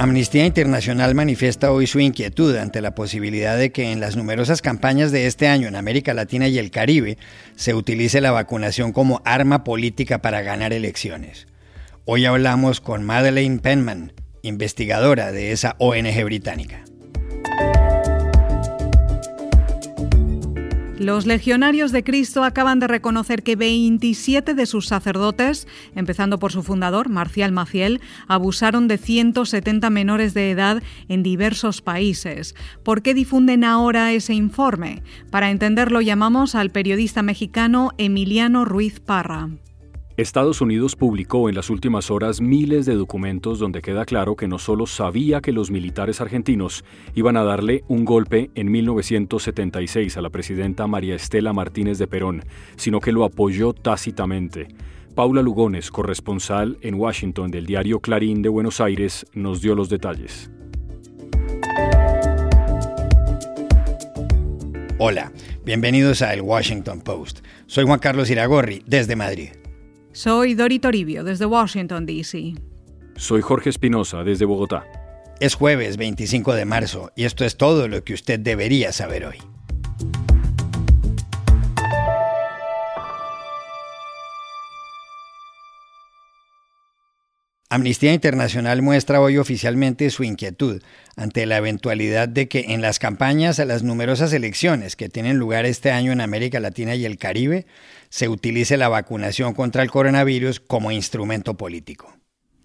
Amnistía Internacional manifiesta hoy su inquietud ante la posibilidad de que en las numerosas campañas de este año en América Latina y el Caribe se utilice la vacunación como arma política para ganar elecciones. Hoy hablamos con Madeleine Penman, investigadora de esa ONG británica. Los legionarios de Cristo acaban de reconocer que 27 de sus sacerdotes, empezando por su fundador, Marcial Maciel, abusaron de 170 menores de edad en diversos países. ¿Por qué difunden ahora ese informe? Para entenderlo llamamos al periodista mexicano Emiliano Ruiz Parra. Estados Unidos publicó en las últimas horas miles de documentos donde queda claro que no solo sabía que los militares argentinos iban a darle un golpe en 1976 a la presidenta María Estela Martínez de Perón, sino que lo apoyó tácitamente. Paula Lugones, corresponsal en Washington del diario Clarín de Buenos Aires, nos dio los detalles. Hola, bienvenidos a El Washington Post. Soy Juan Carlos Iragorri, desde Madrid. Soy Dori Toribio, desde Washington, D.C. Soy Jorge Espinosa, desde Bogotá. Es jueves 25 de marzo y esto es todo lo que usted debería saber hoy. Amnistía Internacional muestra hoy oficialmente su inquietud ante la eventualidad de que en las campañas a las numerosas elecciones que tienen lugar este año en América Latina y el Caribe se utilice la vacunación contra el coronavirus como instrumento político.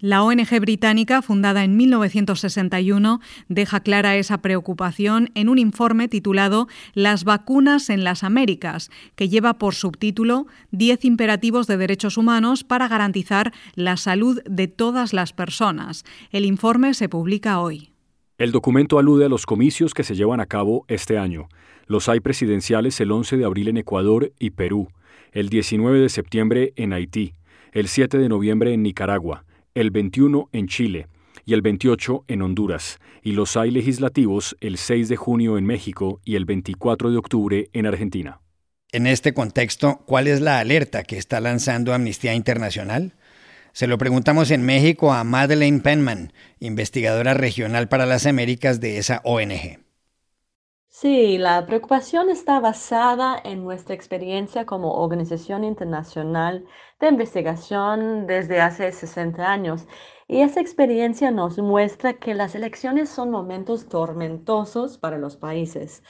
La ONG británica, fundada en 1961, deja clara esa preocupación en un informe titulado Las vacunas en las Américas, que lleva por subtítulo 10 imperativos de derechos humanos para garantizar la salud de todas las personas. El informe se publica hoy. El documento alude a los comicios que se llevan a cabo este año. Los hay presidenciales el 11 de abril en Ecuador y Perú, el 19 de septiembre en Haití, el 7 de noviembre en Nicaragua, el 21 en Chile y el 28 en Honduras, y los hay legislativos el 6 de junio en México y el 24 de octubre en Argentina. En este contexto, ¿cuál es la alerta que está lanzando Amnistía Internacional? Se lo preguntamos en México a Madeleine Penman, investigadora regional para las Américas de esa ONG. Sí, la preocupación está basada en nuestra experiencia como organización internacional de investigación desde hace 60 años. Y esa experiencia nos muestra que las elecciones son momentos tormentosos para los países.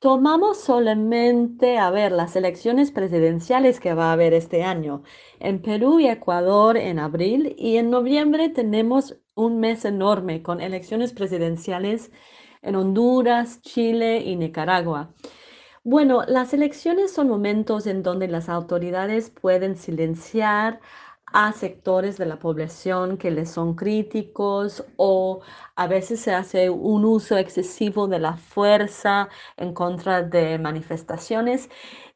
Tomamos solamente a ver las elecciones presidenciales que va a haber este año en Perú y Ecuador en abril y en noviembre tenemos un mes enorme con elecciones presidenciales en Honduras, Chile y Nicaragua. Bueno, las elecciones son momentos en donde las autoridades pueden silenciar a sectores de la población que les son críticos o a veces se hace un uso excesivo de la fuerza en contra de manifestaciones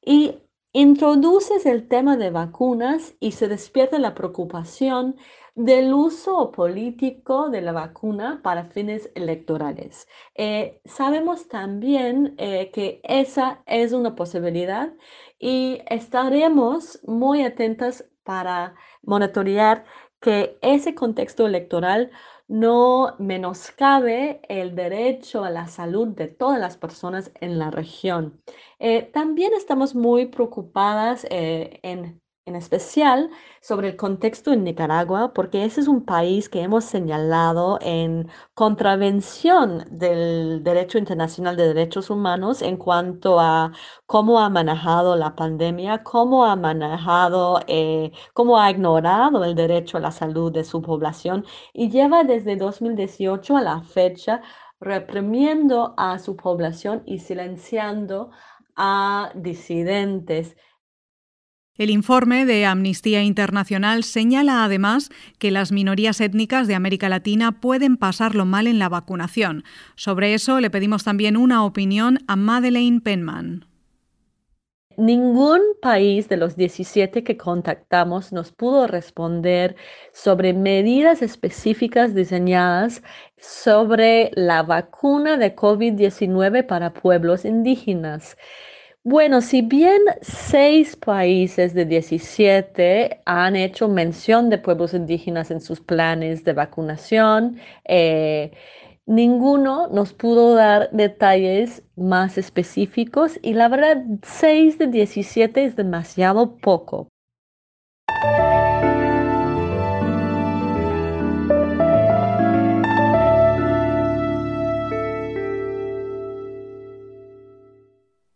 y introduces el tema de vacunas y se despierta la preocupación del uso político de la vacuna para fines electorales. Eh, sabemos también eh, que esa es una posibilidad y estaremos muy atentas para monitorear que ese contexto electoral no menoscabe el derecho a la salud de todas las personas en la región. Eh, también estamos muy preocupadas en en especial sobre el contexto en Nicaragua, porque ese es un país que hemos señalado en contravención del derecho internacional de derechos humanos en cuanto a cómo ha manejado la pandemia, cómo ha manejado, eh, cómo ha ignorado el derecho a la salud de su población y lleva desde 2018 a la fecha reprimiendo a su población y silenciando a disidentes el informe de Amnistía Internacional señala además que las minorías étnicas de América Latina pueden pasarlo mal en la vacunación. Sobre eso le pedimos también una opinión a Madeleine Penman. Ningún país de los 17 que contactamos nos pudo responder sobre medidas específicas diseñadas sobre la vacuna de COVID-19 para pueblos indígenas. Bueno, si bien seis países de 17 han hecho mención de pueblos indígenas en sus planes de vacunación, eh, ninguno nos pudo dar detalles más específicos y la verdad, 6 de 17 es demasiado poco.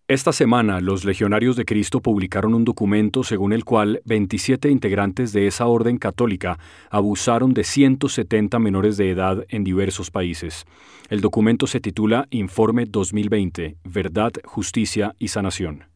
Esta semana, los Legionarios de Cristo publicaron un documento según el cual 27 integrantes de esa orden católica abusaron de 170 menores de edad en diversos países. El documento se titula Informe 2020, Verdad, Justicia y Sanación.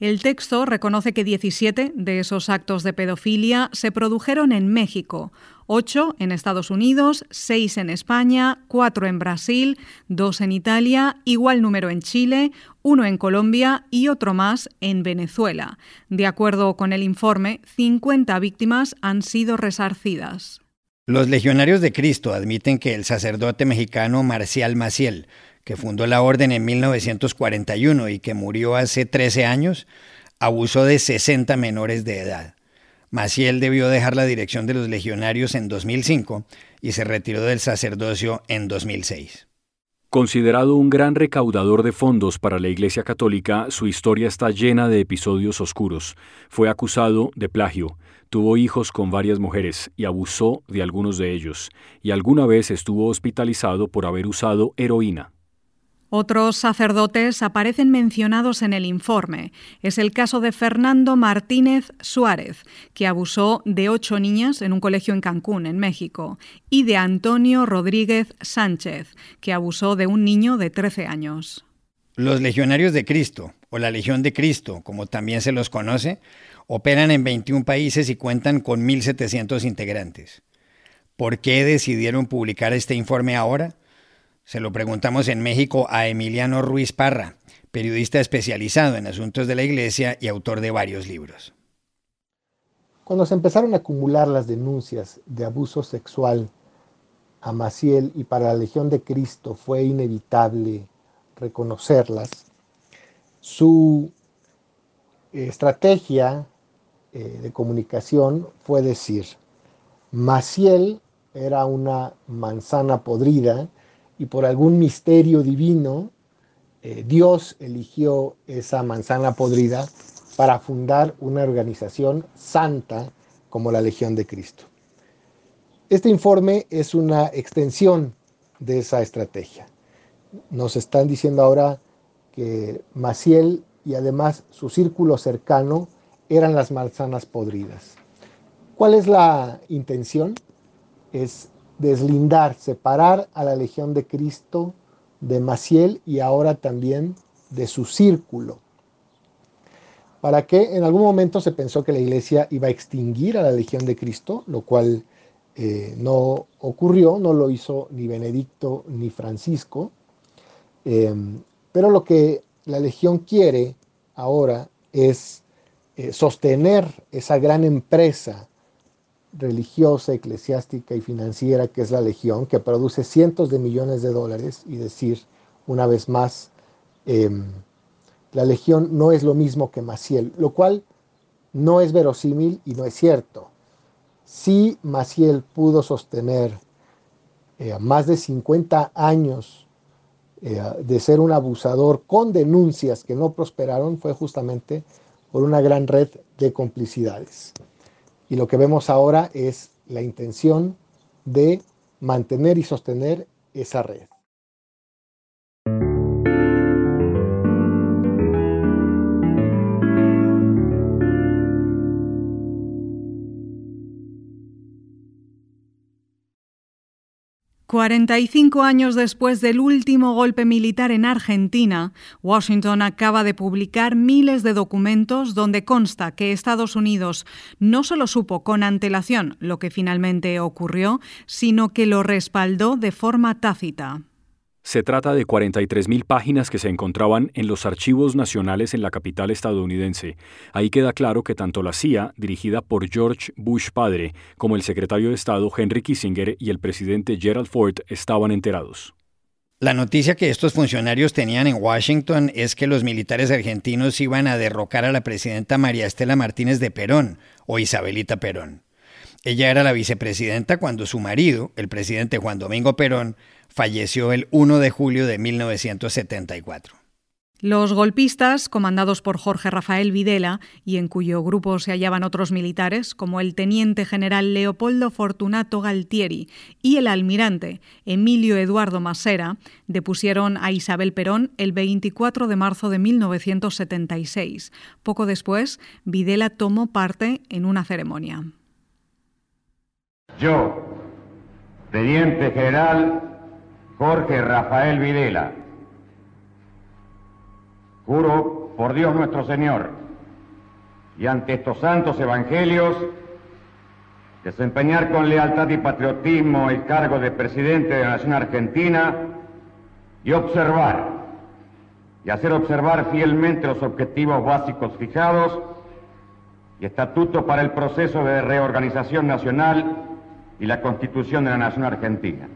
El texto reconoce que 17 de esos actos de pedofilia se produjeron en México, 8 en Estados Unidos, 6 en España, 4 en Brasil, 2 en Italia, igual número en Chile, 1 en Colombia y otro más en Venezuela. De acuerdo con el informe, 50 víctimas han sido resarcidas. Los legionarios de Cristo admiten que el sacerdote mexicano Marcial Maciel que fundó la orden en 1941 y que murió hace 13 años, abusó de 60 menores de edad. Maciel debió dejar la dirección de los legionarios en 2005 y se retiró del sacerdocio en 2006. Considerado un gran recaudador de fondos para la Iglesia Católica, su historia está llena de episodios oscuros. Fue acusado de plagio, tuvo hijos con varias mujeres y abusó de algunos de ellos, y alguna vez estuvo hospitalizado por haber usado heroína. Otros sacerdotes aparecen mencionados en el informe. Es el caso de Fernando Martínez Suárez, que abusó de ocho niñas en un colegio en Cancún, en México, y de Antonio Rodríguez Sánchez, que abusó de un niño de 13 años. Los legionarios de Cristo, o la Legión de Cristo, como también se los conoce, operan en 21 países y cuentan con 1.700 integrantes. ¿Por qué decidieron publicar este informe ahora? Se lo preguntamos en México a Emiliano Ruiz Parra, periodista especializado en asuntos de la Iglesia y autor de varios libros. Cuando se empezaron a acumular las denuncias de abuso sexual a Maciel y para la Legión de Cristo fue inevitable reconocerlas, su estrategia eh, de comunicación fue decir, Maciel era una manzana podrida y por algún misterio divino, eh, Dios eligió esa manzana podrida para fundar una organización santa como la Legión de Cristo. Este informe es una extensión de esa estrategia. Nos están diciendo ahora que Maciel y además su círculo cercano eran las manzanas podridas. ¿Cuál es la intención? Es deslindar, separar a la Legión de Cristo de Maciel y ahora también de su círculo. Para que en algún momento se pensó que la iglesia iba a extinguir a la Legión de Cristo, lo cual eh, no ocurrió, no lo hizo ni Benedicto ni Francisco. Em, pero lo que la Legión quiere ahora es eh, sostener esa gran empresa religiosa, eclesiástica y financiera que es la Legión, que produce cientos de millones de dólares, y decir una vez más, em, la Legión no es lo mismo que Maciel, lo cual no es verosímil y no es cierto. Si Maciel pudo sostener eh, más de 50 años eh, de ser un abusador con denuncias que no prosperaron, fue justamente por una gran red de complicidades. Y lo que vemos ahora es la intención de mantener y sostener esa red. 45 años después del último golpe militar en Argentina, Washington acaba de publicar miles de documentos donde consta que Estados Unidos no solo supo con antelación lo que finalmente ocurrió, sino que lo respaldó de forma tácita. Se trata de 43.000 páginas que se encontraban en los archivos nacionales en la capital estadounidense. Ahí queda claro que tanto la CIA, dirigida por George Bush padre, como el secretario de Estado Henry Kissinger y el presidente Gerald Ford estaban enterados. La noticia que estos funcionarios tenían en Washington es que los militares argentinos iban a derrocar a la presidenta María Estela Martínez de Perón o Isabelita Perón. Ella era la vicepresidenta cuando su marido, el presidente Juan Domingo Perón, falleció el 1 de julio de 1974. Los golpistas, comandados por Jorge Rafael Videla y en cuyo grupo se hallaban otros militares, como el teniente general Leopoldo Fortunato Galtieri y el almirante Emilio Eduardo Masera, depusieron a Isabel Perón el 24 de marzo de 1976. Poco después, Videla tomó parte en una ceremonia. Yo, teniente general Jorge Rafael Videla, Juro por Dios nuestro Señor y ante estos santos evangelios desempeñar con lealtad y patriotismo el cargo de presidente de la Nación Argentina y observar y hacer observar fielmente los objetivos básicos fijados y estatuto para el proceso de reorganización nacional y la constitución de la Nación Argentina.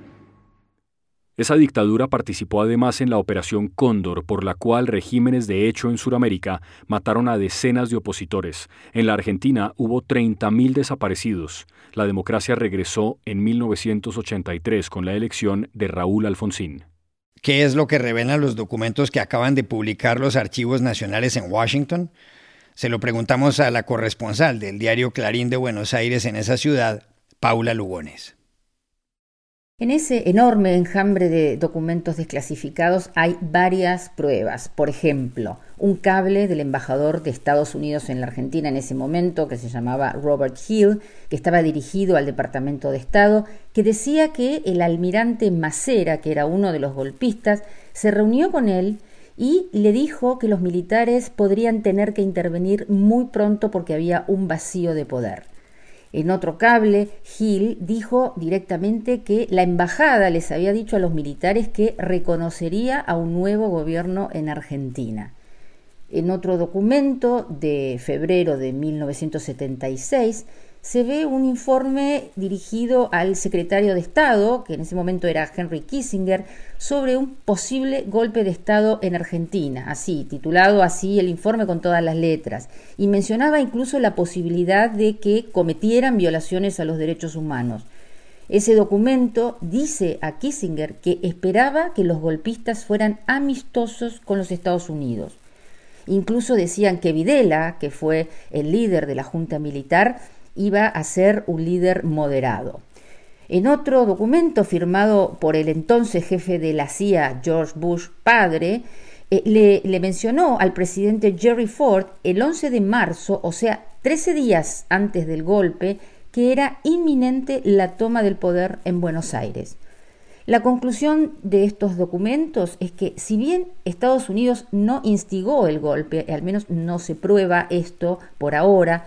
Esa dictadura participó además en la Operación Cóndor, por la cual regímenes de hecho en Sudamérica mataron a decenas de opositores. En la Argentina hubo 30.000 desaparecidos. La democracia regresó en 1983 con la elección de Raúl Alfonsín. ¿Qué es lo que revelan los documentos que acaban de publicar los archivos nacionales en Washington? Se lo preguntamos a la corresponsal del diario Clarín de Buenos Aires en esa ciudad, Paula Lugones. En ese enorme enjambre de documentos desclasificados hay varias pruebas. Por ejemplo, un cable del embajador de Estados Unidos en la Argentina en ese momento, que se llamaba Robert Hill, que estaba dirigido al Departamento de Estado, que decía que el almirante Macera, que era uno de los golpistas, se reunió con él y le dijo que los militares podrían tener que intervenir muy pronto porque había un vacío de poder. En otro cable, Hill dijo directamente que la embajada les había dicho a los militares que reconocería a un nuevo gobierno en Argentina. En otro documento de febrero de 1976, se ve un informe dirigido al secretario de Estado, que en ese momento era Henry Kissinger, sobre un posible golpe de Estado en Argentina, así, titulado así el informe con todas las letras, y mencionaba incluso la posibilidad de que cometieran violaciones a los derechos humanos. Ese documento dice a Kissinger que esperaba que los golpistas fueran amistosos con los Estados Unidos. Incluso decían que Videla, que fue el líder de la Junta Militar, iba a ser un líder moderado. En otro documento firmado por el entonces jefe de la CIA, George Bush padre, eh, le, le, mencionó al presidente Jerry Ford el 11 de marzo, o sea, 13 días antes del golpe, que era inminente la toma del poder en Buenos Aires. La conclusión de estos documentos es que si bien Estados Unidos no instigó el golpe, al menos no se prueba esto por ahora,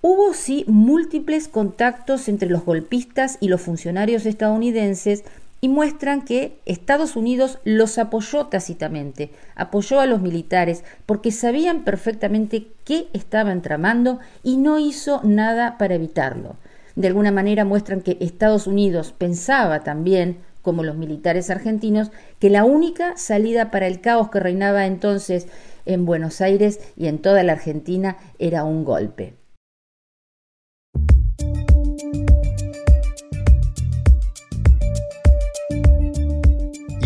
Hubo sí múltiples contactos entre los golpistas y los funcionarios estadounidenses y muestran que Estados Unidos los apoyó tácitamente, apoyó a los militares porque sabían perfectamente qué estaban tramando y no hizo nada para evitarlo. De alguna manera muestran que Estados Unidos pensaba también, como los militares argentinos, que la única salida para el caos que reinaba entonces en Buenos Aires y en toda la Argentina era un golpe.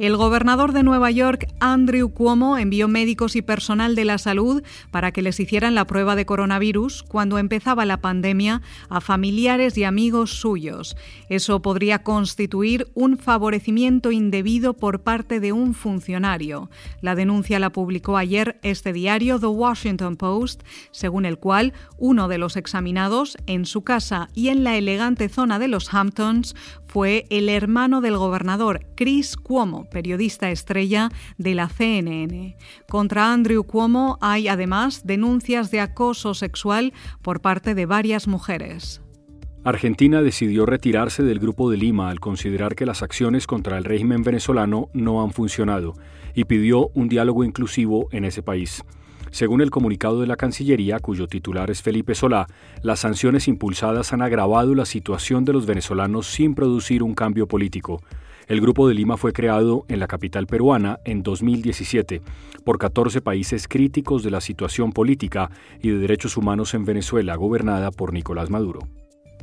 El gobernador de Nueva York, Andrew Cuomo, envió médicos y personal de la salud para que les hicieran la prueba de coronavirus cuando empezaba la pandemia a familiares y amigos suyos. Eso podría constituir un favorecimiento indebido por parte de un funcionario. La denuncia la publicó ayer este diario The Washington Post, según el cual uno de los examinados en su casa y en la elegante zona de los Hamptons fue el hermano del gobernador, Chris Cuomo, periodista estrella de la CNN. Contra Andrew Cuomo hay además denuncias de acoso sexual por parte de varias mujeres. Argentina decidió retirarse del Grupo de Lima al considerar que las acciones contra el régimen venezolano no han funcionado y pidió un diálogo inclusivo en ese país. Según el comunicado de la Cancillería, cuyo titular es Felipe Solá, las sanciones impulsadas han agravado la situación de los venezolanos sin producir un cambio político. El Grupo de Lima fue creado en la capital peruana en 2017 por 14 países críticos de la situación política y de derechos humanos en Venezuela, gobernada por Nicolás Maduro.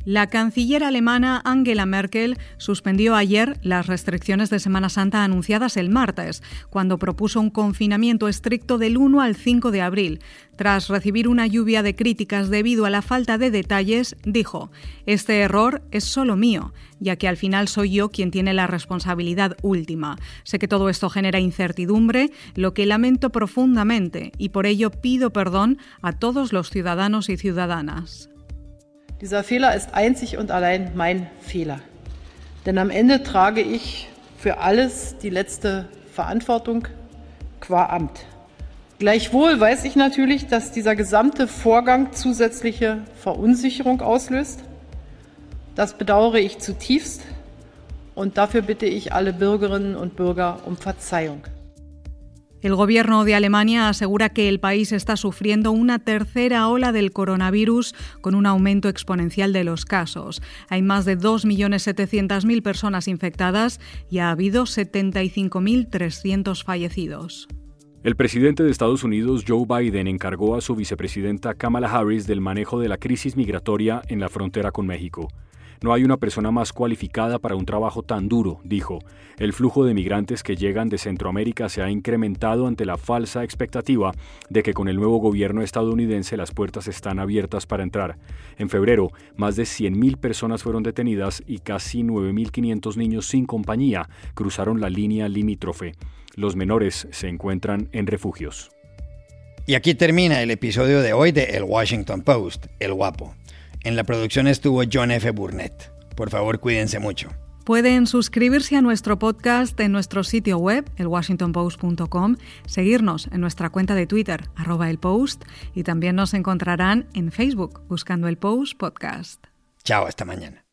La canciller alemana Angela Merkel suspendió ayer las restricciones de Semana Santa anunciadas el martes, cuando propuso un confinamiento estricto del 1 al 5 de abril. Tras recibir una lluvia de críticas debido a la falta de detalles, dijo, Este error es solo mío, ya que al final soy yo quien tiene la responsabilidad última. Sé que todo esto genera incertidumbre, lo que lamento profundamente, y por ello pido perdón a todos los ciudadanos y ciudadanas. Dieser Fehler ist einzig und allein mein Fehler. Denn am Ende trage ich für alles die letzte Verantwortung qua Amt. Gleichwohl weiß ich natürlich, dass dieser gesamte Vorgang zusätzliche Verunsicherung auslöst. Das bedauere ich zutiefst und dafür bitte ich alle Bürgerinnen und Bürger um Verzeihung. El gobierno de Alemania asegura que el país está sufriendo una tercera ola del coronavirus con un aumento exponencial de los casos. Hay más de 2.700.000 personas infectadas y ha habido 75.300 fallecidos. El presidente de Estados Unidos, Joe Biden, encargó a su vicepresidenta Kamala Harris del manejo de la crisis migratoria en la frontera con México. No hay una persona más cualificada para un trabajo tan duro, dijo. El flujo de migrantes que llegan de Centroamérica se ha incrementado ante la falsa expectativa de que con el nuevo gobierno estadounidense las puertas están abiertas para entrar. En febrero, más de 100.000 personas fueron detenidas y casi 9.500 niños sin compañía cruzaron la línea limítrofe. Los menores se encuentran en refugios. Y aquí termina el episodio de hoy de El Washington Post, El Guapo. En la producción estuvo John F. Burnett. Por favor, cuídense mucho. Pueden suscribirse a nuestro podcast en nuestro sitio web, elwashingtonpost.com, seguirnos en nuestra cuenta de Twitter, arroba el post, y también nos encontrarán en Facebook buscando el Post Podcast. Chao, hasta mañana.